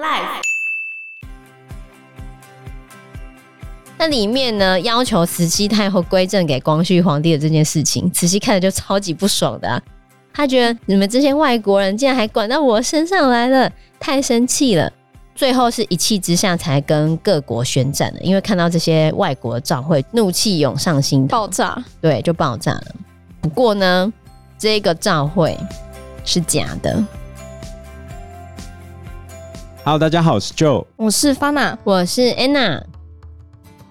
Life。那里面呢，要求慈禧太后归正给光绪皇帝的这件事情，慈禧看着就超级不爽的啊。他觉得你们这些外国人竟然还管到我身上来了，太生气了。最后是一气之下才跟各国宣战的，因为看到这些外国照会，怒气涌上心头，爆炸，对，就爆炸了。不过呢，这个照会是假的。Hello，大家好，我是 Joe，我是 Fana，我是 Anna。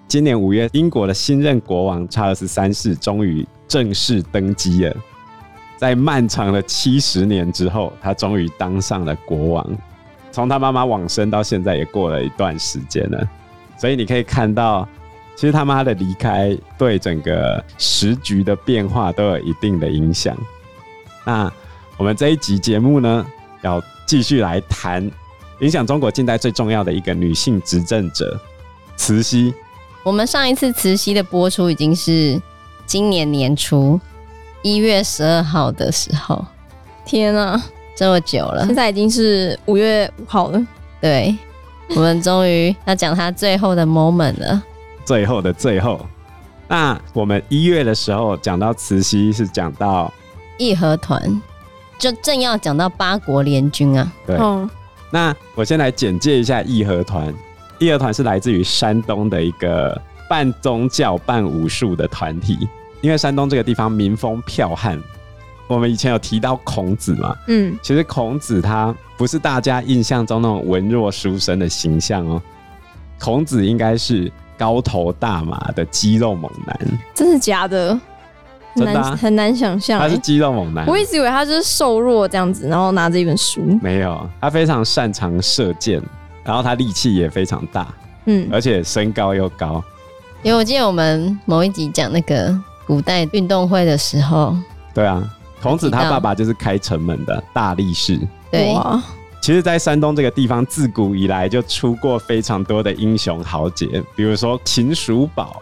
今年五月，英国的新任国王查尔斯三世终于正式登基了。在漫长的七十年之后，他终于当上了国王。从他妈妈往生到现在也过了一段时间了，所以你可以看到，其实他妈的离开对整个时局的变化都有一定的影响。那我们这一集节目呢，要继续来谈影响中国近代最重要的一个女性执政者——慈禧。我们上一次慈禧的播出已经是今年年初一月十二号的时候。天啊！这么久了，现在已经是五月五号了。对，我们终于要讲她最后的 moment 了。最后的最后，那我们一月的时候讲到慈禧，是讲到义和团，就正要讲到八国联军啊。对。嗯。那我先来简介一下义和团。义和团是来自于山东的一个半宗教半武术的团体，因为山东这个地方民风剽悍。我们以前有提到孔子嘛？嗯，其实孔子他不是大家印象中那种文弱书生的形象哦。孔子应该是高头大马的肌肉猛男。真的假的？很难、啊、很难想象。他是肌肉猛男。我一直以为他就是瘦弱这样子，然后拿着一本书。没有，他非常擅长射箭，然后他力气也非常大。嗯，而且身高又高。因为我记得我们某一集讲那个古代运动会的时候。对啊。孔子他爸爸就是开城门的大力士。对，其实，在山东这个地方，自古以来就出过非常多的英雄豪杰，比如说秦叔宝，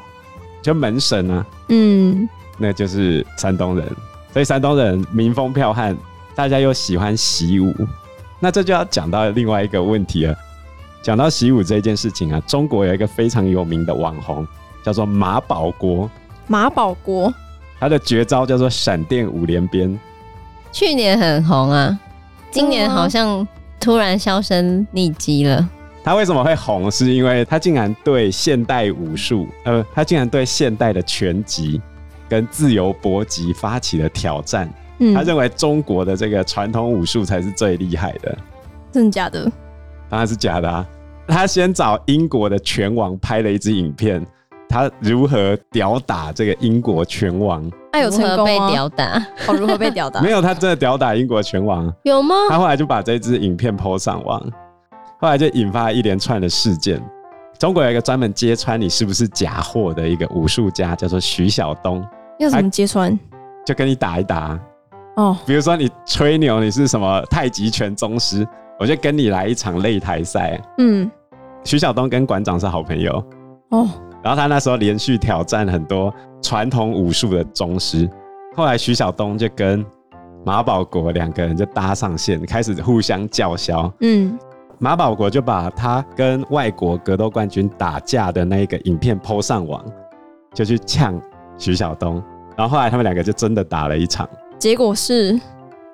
就门神啊，嗯，那就是山东人。所以山东人民风剽悍，大家又喜欢习武，那这就要讲到另外一个问题了。讲到习武这件事情啊，中国有一个非常有名的网红，叫做马保国。马保国。他的绝招叫做闪电五连鞭，去年很红啊，今年好像突然销声匿迹了。他为什么会红？是因为他竟然对现代武术，呃，他竟然对现代的拳击跟自由搏击发起了挑战。嗯，他认为中国的这个传统武术才是最厉害的。真的假的？当然是假的啊！他先找英国的拳王拍了一支影片。他如何吊打这个英国拳王？他有成功被吊打？哦，如何被吊打？没有，他真的吊打英国拳王？有吗？他后来就把这支影片 PO 上网，后来就引发一连串的事件。中国有一个专门揭穿你是不是假货的一个武术家，叫做徐晓东。要怎么揭穿？就跟你打一打哦。比如说你吹牛，你是什么太极拳宗师，我就跟你来一场擂台赛。嗯，徐晓东跟馆长是好朋友哦。然后他那时候连续挑战很多传统武术的宗师，后来徐晓东就跟马保国两个人就搭上线，开始互相叫嚣。嗯，马保国就把他跟外国格斗冠军打架的那个影片 PO 上网，就去呛徐晓东。然后后来他们两个就真的打了一场，结果是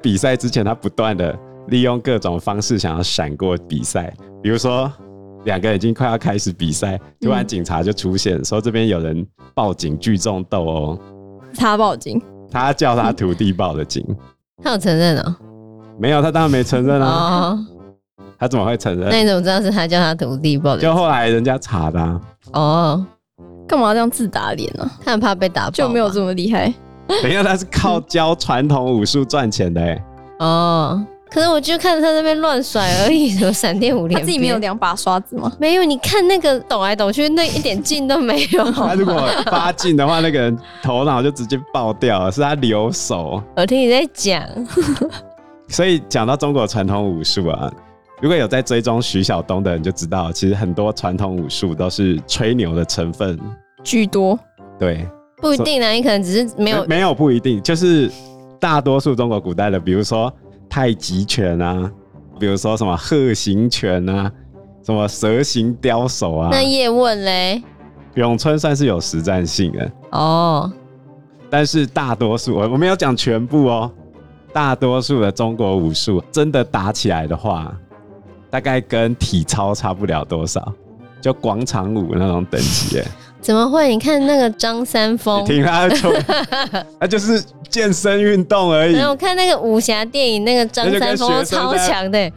比赛之前他不断的利用各种方式想要闪过比赛，比如说。两个人已经快要开始比赛，突然警察就出现，嗯、说这边有人报警聚众斗殴。他报警，他叫他徒弟报的警。他有承认啊？没有，他当然没承认啊。哦、他怎么会承认？那你怎么知道是他叫他徒弟报的？就后来人家查的、啊。哦，干嘛这样自打脸呢？他很怕被打，就没有这么厉害。等一下，他是靠教传统武术赚钱的哎。哦。可是我就看他那边乱甩而已，什么闪电五连鞭，他自己没有两把刷子吗？没有，你看那个抖来抖去，那一点劲都没有。他如果发劲的话，那个人头脑就直接爆掉了，是他留手。我听你在讲，所以讲到中国传统武术啊，如果有在追踪徐晓东的人就知道，其实很多传统武术都是吹牛的成分居多。对，不一定啊，你可能只是没有，没有不一定，就是大多数中国古代的，比如说。太极拳啊，比如说什么鹤形拳啊，什么蛇形刁手啊。那叶问嘞？咏春算是有实战性的哦，但是大多数我我没有讲全部哦，大多数的中国武术真的打起来的话，大概跟体操差不了多少，就广场舞那种等级。怎么会？你看那个张三丰，听他说，那就是健身运动而已。我看那个武侠电影，那个张三丰超强的，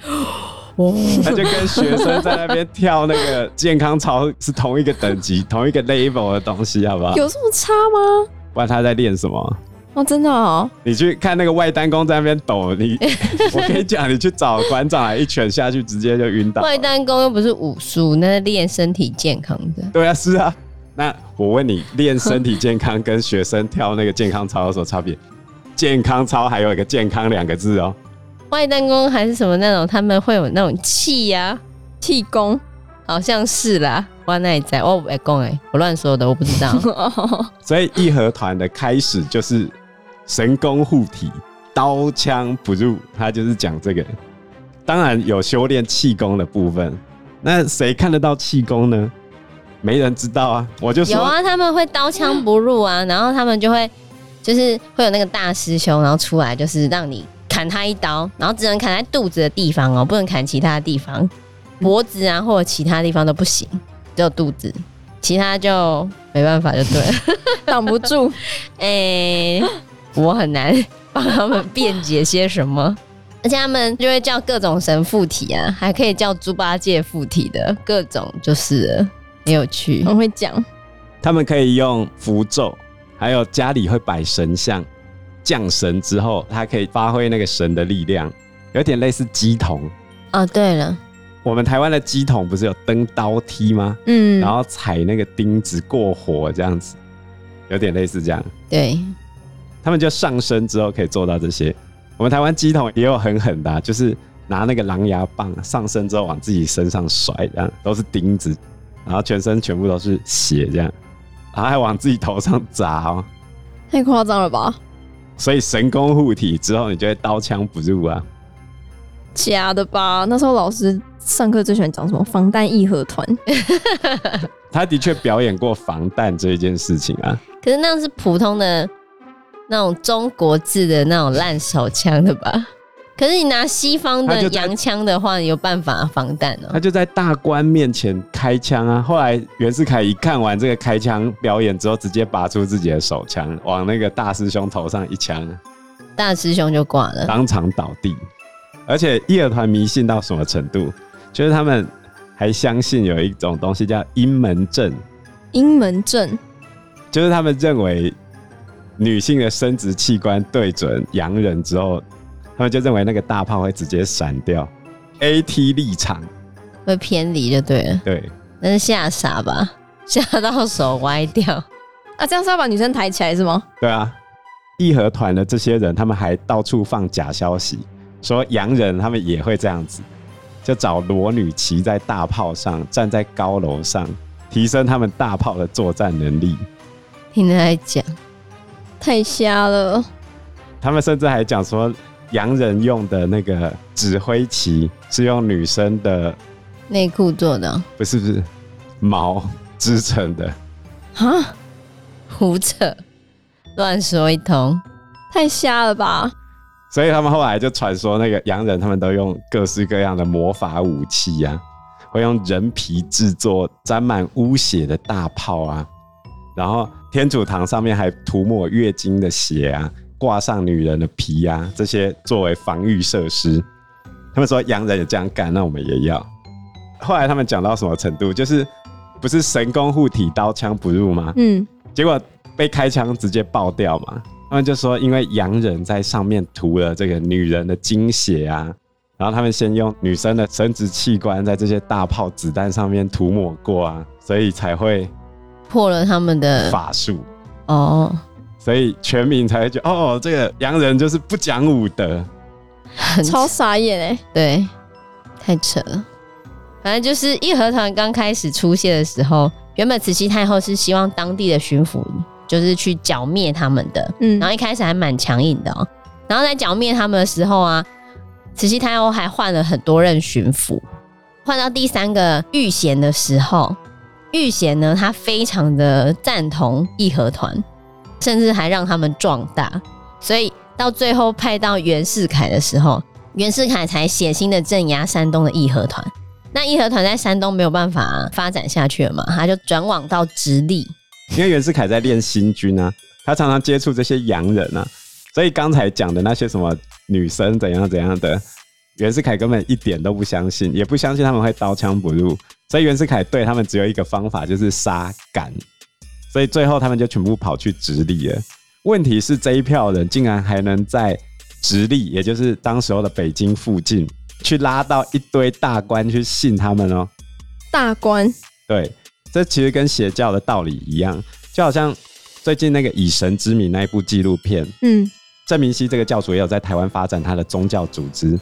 哦，他就跟学生在那边跳那个健康操是同一个等级、同一个 level 的东西，好不好？有这么差吗？不然他在练什么？哦，真的哦。你去看那个外单弓在那边抖，你 我跟你讲，你去找馆长来一拳下去，直接就晕倒。外单弓又不是武术，那是练身体健康的。对啊，是啊。那我问你，练身体健康跟学生跳那个健康操有什么差别？健康操还有一个健康两个字哦。外单弓还是什么那种？他们会有那种气呀，气功，好像是啦。我那里在，我外公哎，我乱说的，我不知道。所以义和团的开始就是神功护体，刀枪不入，他就是讲这个。当然有修炼气功的部分，那谁看得到气功呢？没人知道啊，我就说有啊，他们会刀枪不入啊，然后他们就会就是会有那个大师兄，然后出来就是让你砍他一刀，然后只能砍在肚子的地方哦，不能砍其他的地方，脖子啊或者其他地方都不行，只有肚子，其他就没办法就对了，挡不住。哎、欸，我很难帮他们辩解些什么，而且他们就会叫各种神附体啊，还可以叫猪八戒附体的各种就是了。很有趣，我会讲。他们可以用符咒，还有家里会摆神像，降神之后，他可以发挥那个神的力量，有点类似鸡童。哦，对了，我们台湾的鸡桶不是有登刀梯吗？嗯，然后踩那个钉子过火这样子，有点类似这样。对，他们就上身之后可以做到这些。我们台湾鸡桶也有很狠的啊，就是拿那个狼牙棒上身之后往自己身上甩，这样都是钉子。然后全身全部都是血，这样，然后还往自己头上砸哦，太夸张了吧？所以神功护体之后，你就会刀枪不入啊？假的吧？那时候老师上课最喜欢讲什么防弹义和团？他的确表演过防弹这一件事情啊。可是那是普通的那种中国制的那种烂手枪的吧？可是你拿西方的洋枪的话，你有办法防弹哦。他就在大官面前开枪啊！后来袁世凯一看完这个开枪表演之后，直接拔出自己的手枪，往那个大师兄头上一枪，大师兄就挂了，当场倒地。而且义和团迷信到什么程度？就是他们还相信有一种东西叫阴门阵。阴门阵就是他们认为女性的生殖器官对准洋人之后。他们就认为那个大炮会直接闪掉，AT 立场会偏离就对了。对，那是吓傻吧？吓到手歪掉啊！这样是要把女生抬起来是吗？对啊，义和团的这些人，他们还到处放假消息，说洋人他们也会这样子，就找裸女骑在大炮上，站在高楼上，提升他们大炮的作战能力。听他在讲，太瞎了。他们甚至还讲说。洋人用的那个指挥旗是用女生的内裤做的，不是不是毛织成的啊？胡扯，乱说一通，太瞎了吧！所以他们后来就传说，那个洋人他们都用各式各样的魔法武器啊，会用人皮制作沾满污血的大炮啊，然后天主堂上面还涂抹月经的血啊。挂上女人的皮啊，这些作为防御设施。他们说洋人也这样干，那我们也要。后来他们讲到什么程度？就是不是神功护体，刀枪不入吗？嗯。结果被开枪直接爆掉嘛。他们就说，因为洋人在上面涂了这个女人的精血啊，然后他们先用女生的生殖器官在这些大炮子弹上面涂抹过啊，所以才会破了他们的法术哦。所以全民才会觉得哦，这个洋人就是不讲武德，超傻眼哎！对，太扯了。反正就是义和团刚开始出现的时候，原本慈禧太后是希望当地的巡抚就是去剿灭他们的，嗯，然后一开始还蛮强硬的哦。然后在剿灭他们的时候啊，慈禧太后还换了很多任巡抚，换到第三个裕贤的时候，玉贤呢，他非常的赞同义和团，甚至还让他们壮大。所以到最后派到袁世凯的时候，袁世凯才血腥的镇压山东的义和团。那义和团在山东没有办法发展下去了嘛，他就转往到直隶。因为袁世凯在练新军啊，他常常接触这些洋人啊。所以刚才讲的那些什么女生怎样怎样的，袁世凯根本一点都不相信，也不相信他们会刀枪不入。所以袁世凯对他们只有一个方法，就是杀赶。所以最后他们就全部跑去直隶了。问题是这一票人竟然还能在直隶，也就是当时候的北京附近，去拉到一堆大官去信他们哦。大官？对，这其实跟邪教的道理一样，就好像最近那个《以神之名》那一部纪录片，嗯。郑明熙这个教主也有在台湾发展他的宗教组织，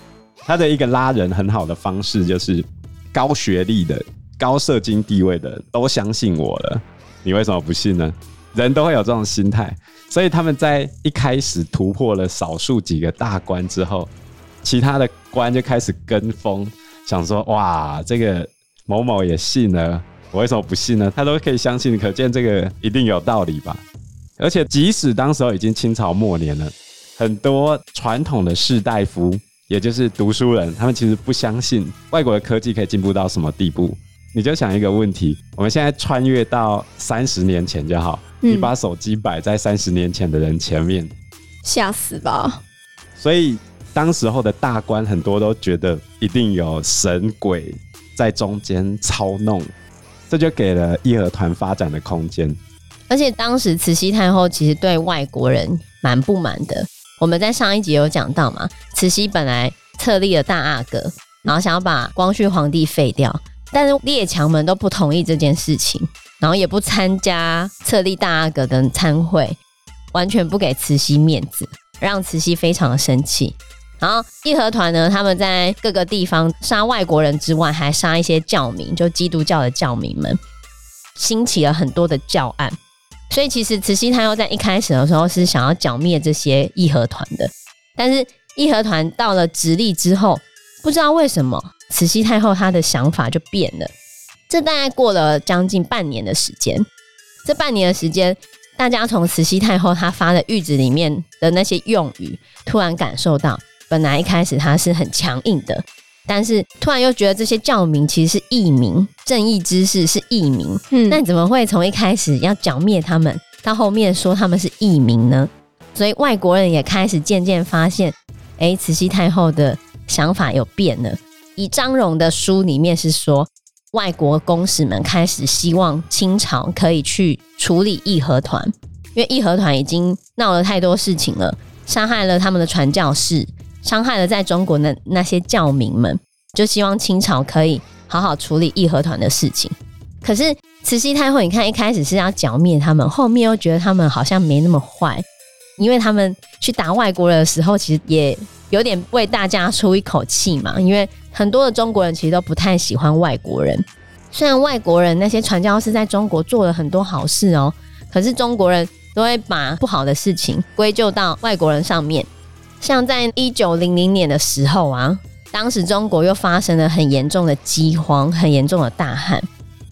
他的一个拉人很好的方式就是高学历的、高社经地位的都相信我了，你为什么不信呢？人都会有这种心态，所以他们在一开始突破了少数几个大关之后，其他的关就开始跟风，想说哇，这个某某也信了，我为什么不信呢？他都可以相信，可见这个一定有道理吧？而且即使当时候已经清朝末年了。很多传统的士大夫，也就是读书人，他们其实不相信外国的科技可以进步到什么地步。你就想一个问题：我们现在穿越到三十年前就好，嗯、你把手机摆在三十年前的人前面，吓死吧！所以当时候的大官很多都觉得一定有神鬼在中间操弄，这就给了义和团发展的空间。而且当时慈禧太后其实对外国人蛮不满的。我们在上一集有讲到嘛，慈禧本来册立了大阿哥，然后想要把光绪皇帝废掉，但是列强们都不同意这件事情，然后也不参加册立大阿哥的参会，完全不给慈禧面子，让慈禧非常的生气。然后义和团呢，他们在各个地方杀外国人之外，还杀一些教民，就基督教的教民们，兴起了很多的教案。所以其实慈禧太后在一开始的时候是想要剿灭这些义和团的，但是义和团到了直隶之后，不知道为什么慈禧太后她的想法就变了。这大概过了将近半年的时间，这半年的时间，大家从慈禧太后她发的谕旨里面的那些用语，突然感受到，本来一开始她是很强硬的。但是突然又觉得这些教民其实是异民，正义之士是异民。嗯，那你怎么会从一开始要剿灭他们，到后面说他们是异民呢？所以外国人也开始渐渐发现，哎，慈禧太后的想法有变了。以张荣的书里面是说，外国公使们开始希望清朝可以去处理义和团，因为义和团已经闹了太多事情了，杀害了他们的传教士。伤害了在中国的那些教民们，就希望清朝可以好好处理义和团的事情。可是慈禧太后，你看一开始是要剿灭他们，后面又觉得他们好像没那么坏，因为他们去打外国人的时候，其实也有点为大家出一口气嘛。因为很多的中国人其实都不太喜欢外国人，虽然外国人那些传教士在中国做了很多好事哦，可是中国人都会把不好的事情归咎到外国人上面。像在一九零零年的时候啊，当时中国又发生了很严重的饥荒，很严重的大旱，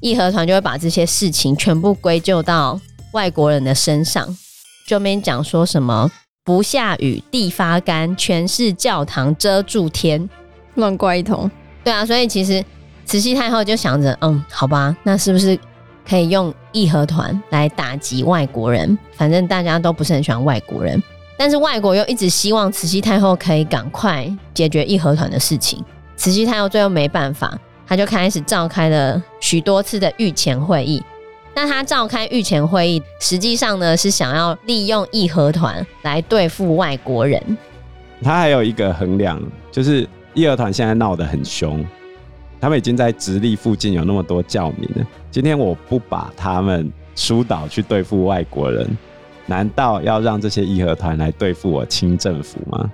义和团就会把这些事情全部归咎到外国人的身上，就没讲说什么不下雨地发干，全是教堂遮住天，乱怪一通。对啊，所以其实慈禧太后就想着，嗯，好吧，那是不是可以用义和团来打击外国人？反正大家都不是很喜欢外国人。但是外国又一直希望慈禧太后可以赶快解决义和团的事情，慈禧太后最后没办法，她就开始召开了许多次的御前会议。那她召开御前会议，实际上呢是想要利用义和团来对付外国人。他还有一个衡量，就是义和团现在闹得很凶，他们已经在直隶附近有那么多教民了。今天我不把他们疏导去对付外国人。难道要让这些义和团来对付我清政府吗？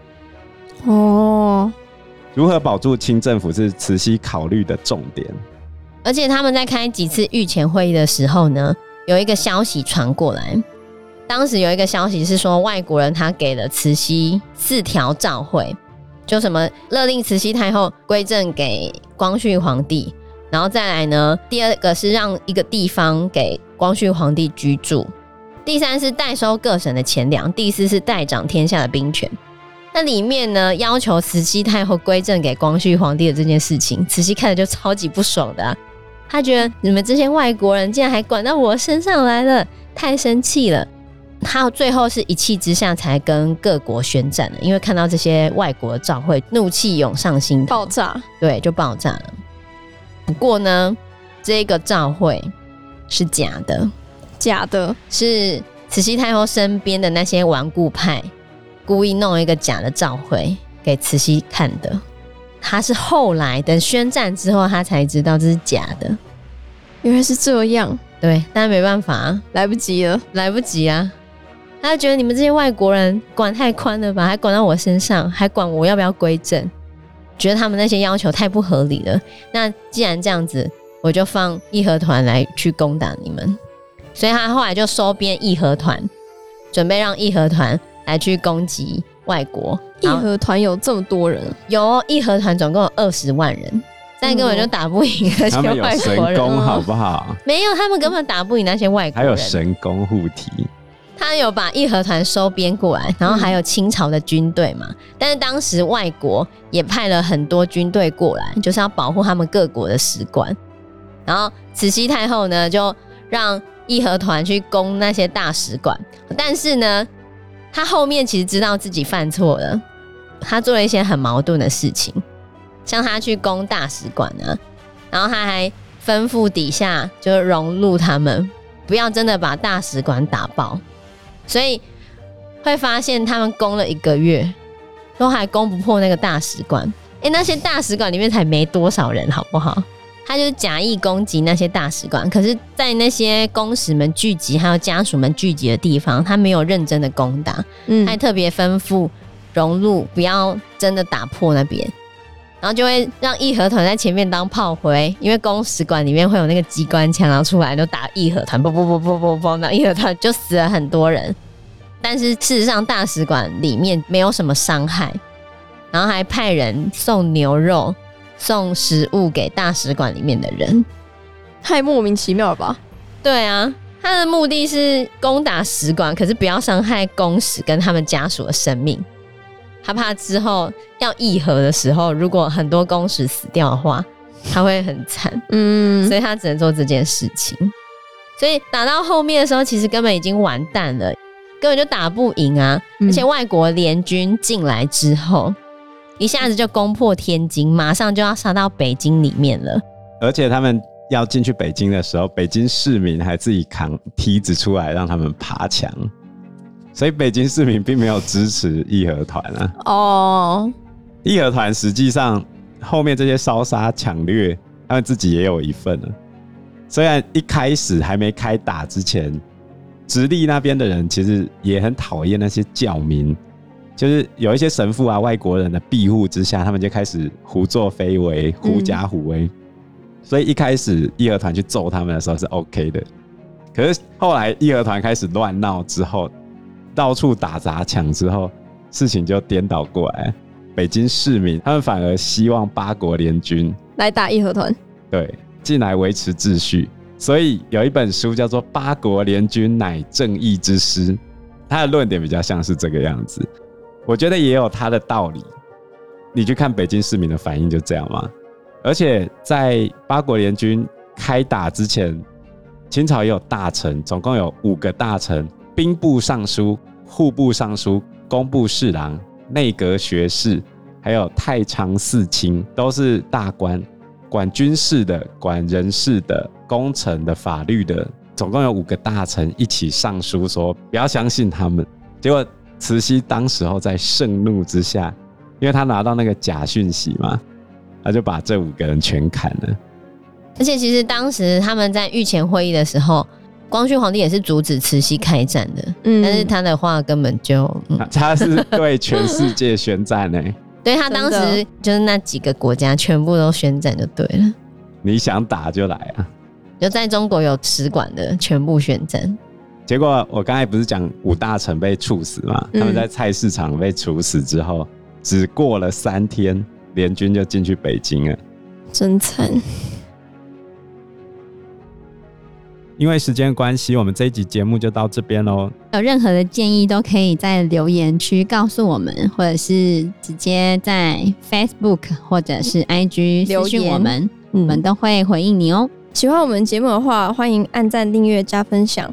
哦，如何保住清政府是慈禧考虑的重点。而且他们在开几次御前会议的时候呢，有一个消息传过来。当时有一个消息是说，外国人他给了慈禧四条诏会，就什么勒令慈禧太后归政给光绪皇帝，然后再来呢，第二个是让一个地方给光绪皇帝居住，第三是代收各省的钱粮，第四是代掌天下的兵权。那里面呢，要求慈禧太后归政给光绪皇帝的这件事情，慈禧看着就超级不爽的啊。他觉得你们这些外国人竟然还管到我身上来了，太生气了。他最后是一气之下才跟各国宣战的，因为看到这些外国的照会，怒气涌上心头，爆炸，对，就爆炸了。不过呢，这个照会是假的，假的，是慈禧太后身边的那些顽固派故意弄一个假的召回给慈禧看的。他是后来等宣战之后，他才知道这是假的。原来是这样，对，但没办法，来不及了，来不及啊。他就觉得你们这些外国人管太宽了吧，还管到我身上，还管我要不要归正，觉得他们那些要求太不合理了。那既然这样子，我就放义和团来去攻打你们。所以他后来就收编义和团，准备让义和团来去攻击外国。义和团有这么多人？有义和团总共有二十万人，但根本就打不赢那些外国人。他们有神功，好不好？没有，他们根本打不赢那些外国人。还有神功护体。他有把义和团收编过来，然后还有清朝的军队嘛、嗯。但是当时外国也派了很多军队过来，就是要保护他们各国的使馆。然后慈禧太后呢，就让义和团去攻那些大使馆。但是呢，他后面其实知道自己犯错了，他做了一些很矛盾的事情，像他去攻大使馆呢，然后他还吩咐底下就融入他们不要真的把大使馆打爆。所以会发现他们攻了一个月，都还攻不破那个大使馆。哎、欸，那些大使馆里面才没多少人，好不好？他就是假意攻击那些大使馆，可是，在那些公使们聚集还有家属们聚集的地方，他没有认真的攻打。嗯，还特别吩咐荣禄不要真的打破那边，然后就会让义和团在前面当炮灰，因为公使馆里面会有那个机关枪，然后出来就打义和团，不不不不不不，那义和团就死了很多人。但是事实上，大使馆里面没有什么伤害，然后还派人送牛肉、送食物给大使馆里面的人，太莫名其妙了吧？对啊，他的目的是攻打使馆，可是不要伤害公使跟他们家属的生命。他怕之后要议和的时候，如果很多公使死掉的话，他会很惨。嗯，所以他只能做这件事情。所以打到后面的时候，其实根本已经完蛋了，根本就打不赢啊！而且外国联军进来之后，一下子就攻破天津，马上就要杀到北京里面了。而且他们要进去北京的时候，北京市民还自己扛梯子出来让他们爬墙。所以北京市民并没有支持义和团啊。哦，义和团实际上后面这些烧杀抢掠，他们自己也有一份了。虽然一开始还没开打之前，直隶那边的人其实也很讨厌那些教民，就是有一些神父啊、外国人的庇护之下，他们就开始胡作非为、狐假虎威。所以一开始义和团去揍他们的时候是 OK 的，可是后来义和团开始乱闹之后。到处打砸抢之后，事情就颠倒过来。北京市民他们反而希望八国联军来打义和团，对，进来维持秩序。所以有一本书叫做《八国联军乃正义之师》，他的论点比较像是这个样子。我觉得也有他的道理。你去看北京市民的反应就这样吗？而且在八国联军开打之前，清朝也有大臣，总共有五个大臣。兵部尚书、户部尚书、工部侍郎、内阁学士，还有太常寺卿，都是大官，管军事的、管人事的、工程的、法律的，总共有五个大臣一起上书说不要相信他们。结果慈禧当时候在盛怒之下，因为她拿到那个假讯息嘛，她就把这五个人全砍了。而且其实当时他们在御前会议的时候。光绪皇帝也是阻止慈禧开战的，嗯，但是他的话根本就，嗯、他是对全世界宣战呢。对，他当时就是那几个国家全部都宣战就对了。你想打就来啊！就在中国有使馆的全部宣战。结果我刚才不是讲五大臣被处死嘛？他们在菜市场被处死之后，只过了三天，联军就进去北京了，真惨。因为时间关系，我们这一集节目就到这边喽。有任何的建议都可以在留言区告诉我们，或者是直接在 Facebook 或者是 IG 留言我们，我们都会回应你哦。喜欢我们节目的话，欢迎按赞、订阅、加分享。